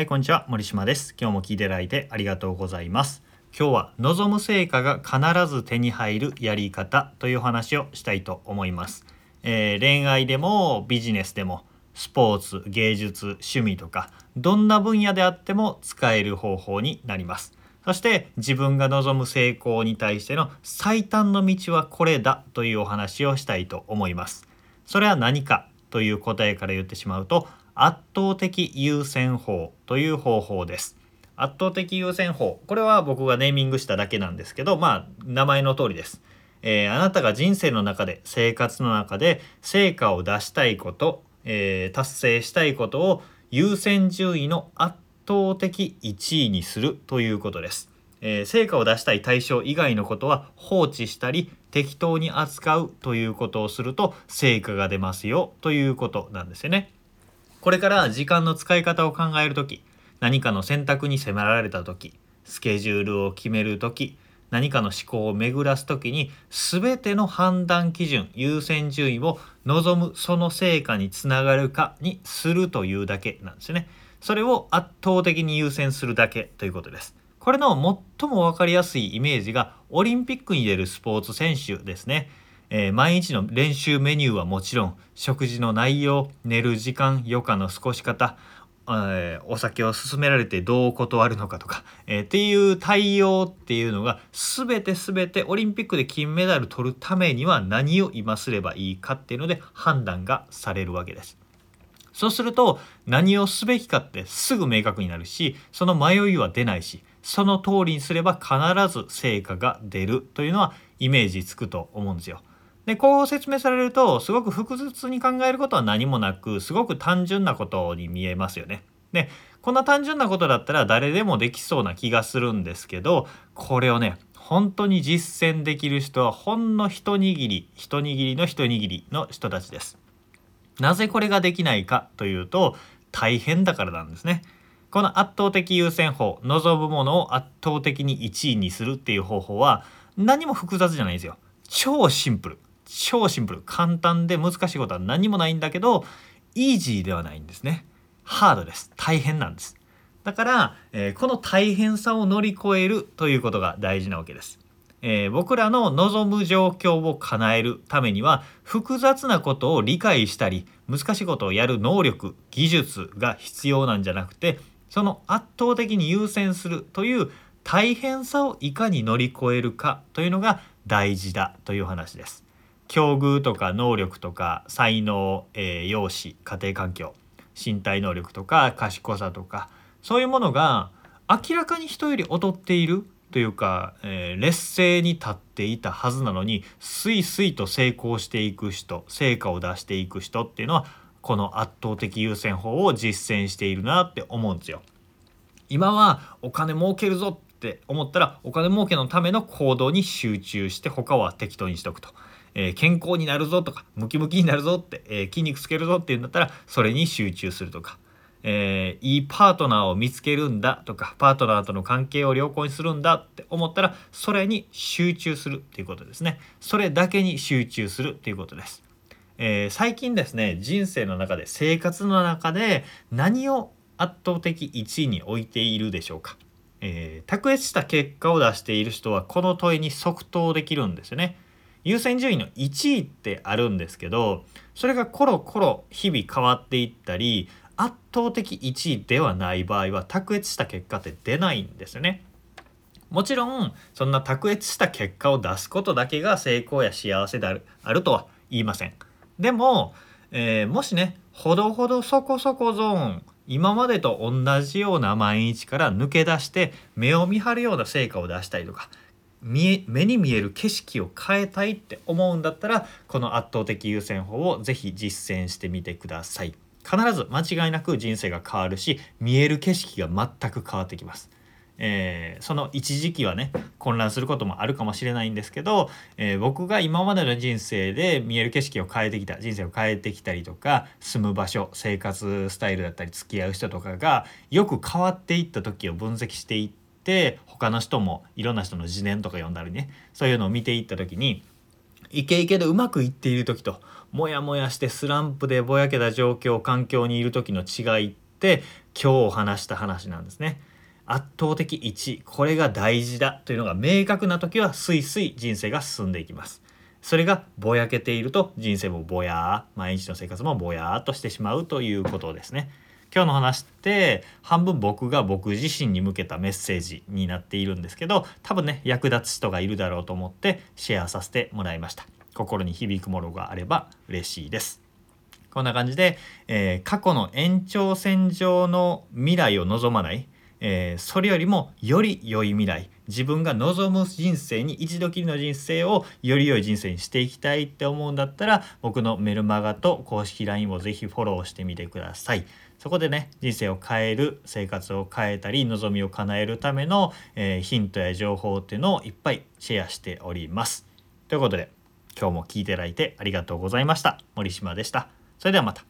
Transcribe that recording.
はい、こんにちは。森島です。今日も聞いていただいてありがとうございます。今日は望む成果が必ず手に入るやり方というお話をしたいと思います。えー恋愛でもビジネスでもスポーツ、芸術、趣味とかどんな分野であっても使える方法になります。そして自分が望む成功に対しての最短の道はこれだというお話をしたいと思います。それは何かという答えから言ってしまうと圧倒的優先法という方法です。圧倒的優先法これは僕がネーミングしただけなんですけどまあ名前の通りです。えーあなたが人生の中で生活の中で成果を出したいこと、えー達成したいことを優先順位の圧倒的1位にするということです。えー成果を出したい対象以外のことは放置したり適当に扱うということをすると成果が出ますよということなんですよね。これから時間の使い方を考える時何かの選択に迫られた時スケジュールを決める時何かの思考を巡らす時に全ての判断基準優先順位を望むその成果につながるかにするというだけなんですね。それを圧倒的に優先するだけということです。これの最も分かりやすいイメージがオリンピックに出るスポーツ選手ですね。えー毎日の練習メニューはもちろん食事の内容寝る時間余暇の過ごし方、えーお酒を勧められてどう断るのかとか、えーっていう対応っていうのが全て全てオリンピックで金メダル取るためには何を今すればいいかっていうので判断がされるわけです。そうすると何をすべきかってすぐ明確になるしその迷いは出ないしその通りにすれば必ず成果が出るというのはイメージつくと思うんですよ。でこう説明されるとすごく複雑に考えることは何もなくすごく単純なことに見えますよね。でこんな単純なことだったら誰でもできそうな気がするんですけどこれをね本当に実践できる人はほんの一握り一握りの一握りの人たちです。なぜこれができないかというと大変だからなんですね。この圧倒的優先法望むものを圧倒的に1位にするっていう方法は何も複雑じゃないんですよ。超シンプル超シンプル簡単で難しいことは何もないんだけどイージーではないんですね。ハードです大変なんです。だから、えーこの大変さを乗り越えるということが大事なわけです。えー僕らの望む状況を叶えるためには複雑なことを理解したり難しいことをやる能力技術が必要なんじゃなくてその圧倒的に優先するという大変さをいかに乗り越えるかというのが大事だという話です。境遇とか能力とか才能、えー容姿家庭環境身体能力とか賢さとかそういうものが明らかに人より劣っているというか、えー劣勢に立っていたはずなのにスイスイと成功していく人成果を出していく人っていうのはこの圧倒的優先法を実践しているなって思うんですよ。今はお金儲けるぞって思ったらお金儲けのための行動に集中して他は適当にしとくと。えー健康になるぞとかムキムキになるぞって、えー筋肉つけるぞっていうんだったらそれに集中するとか、えーいいパートナーを見つけるんだとかパートナーとの関係を良好にするんだって思ったらそれに集中するっていうことですね。それだけに集中するっていうことです、えー最近ですね人生の中で生活の中で何を圧倒的1位に置いているでしょうか、えー卓越した結果を出している人はこの問いに即答できるんですよね。優先順位の1位ってあるんですけどそれがコロコロ日々変わっていったり圧倒的1位ではない場合は卓越した結果って出ないんですよね。もちろんそんな卓越した結果を出すことだけが成功や幸せであるあるとは言いません。でも、えーもしねほどほどそこそこゾーン今までと同じような毎日から抜け出して目を見張るような成果を出したりとか見え目に見える景色を変えたいって思うんだったらこの圧倒的優先法をぜひ実践してみてください。必ず間違いなく人生が変わるし見える景色が全く変わってきます。えーその一時期はね混乱することもあるかもしれないんですけど、えー僕が今までの人生で見える景色を変えてきた人生を変えてきたりとか住む場所生活スタイルだったり付き合う人とかがよく変わっていった時を分析していって他の人もいろんな人の自伝とか読んだりねそういうのを見ていった時にイケイケでうまくいっている時とモヤモヤしてスランプでぼやけた状況環境にいる時の違いって今日話した話なんですね。圧倒的1これが大事だというのが明確な時はスイスイ人生が進んでいきます。それがぼやけていると人生もぼやー毎日の生活もぼやーっとしてしまうということですね。今日の話って半分僕が僕自身に向けたメッセージになっているんですけど多分ね役立つ人がいるだろうと思ってシェアさせてもらいました。心に響くものがあれば嬉しいです。こんな感じで、えー、過去の延長線上の未来を望まないえー、それよりもより良い未来自分が望む人生に一度きりの人生をより良い人生にしていきたいって思うんだったら僕のメルマガと公式 LINE をぜひフォローしてみてください。そこでね人生を変える生活を変えたり望みを叶えるための、えー、ヒントや情報っていうのをいっぱいシェアしております。ということで今日も聞いていただいてありがとうございました。森島でした。それではまた。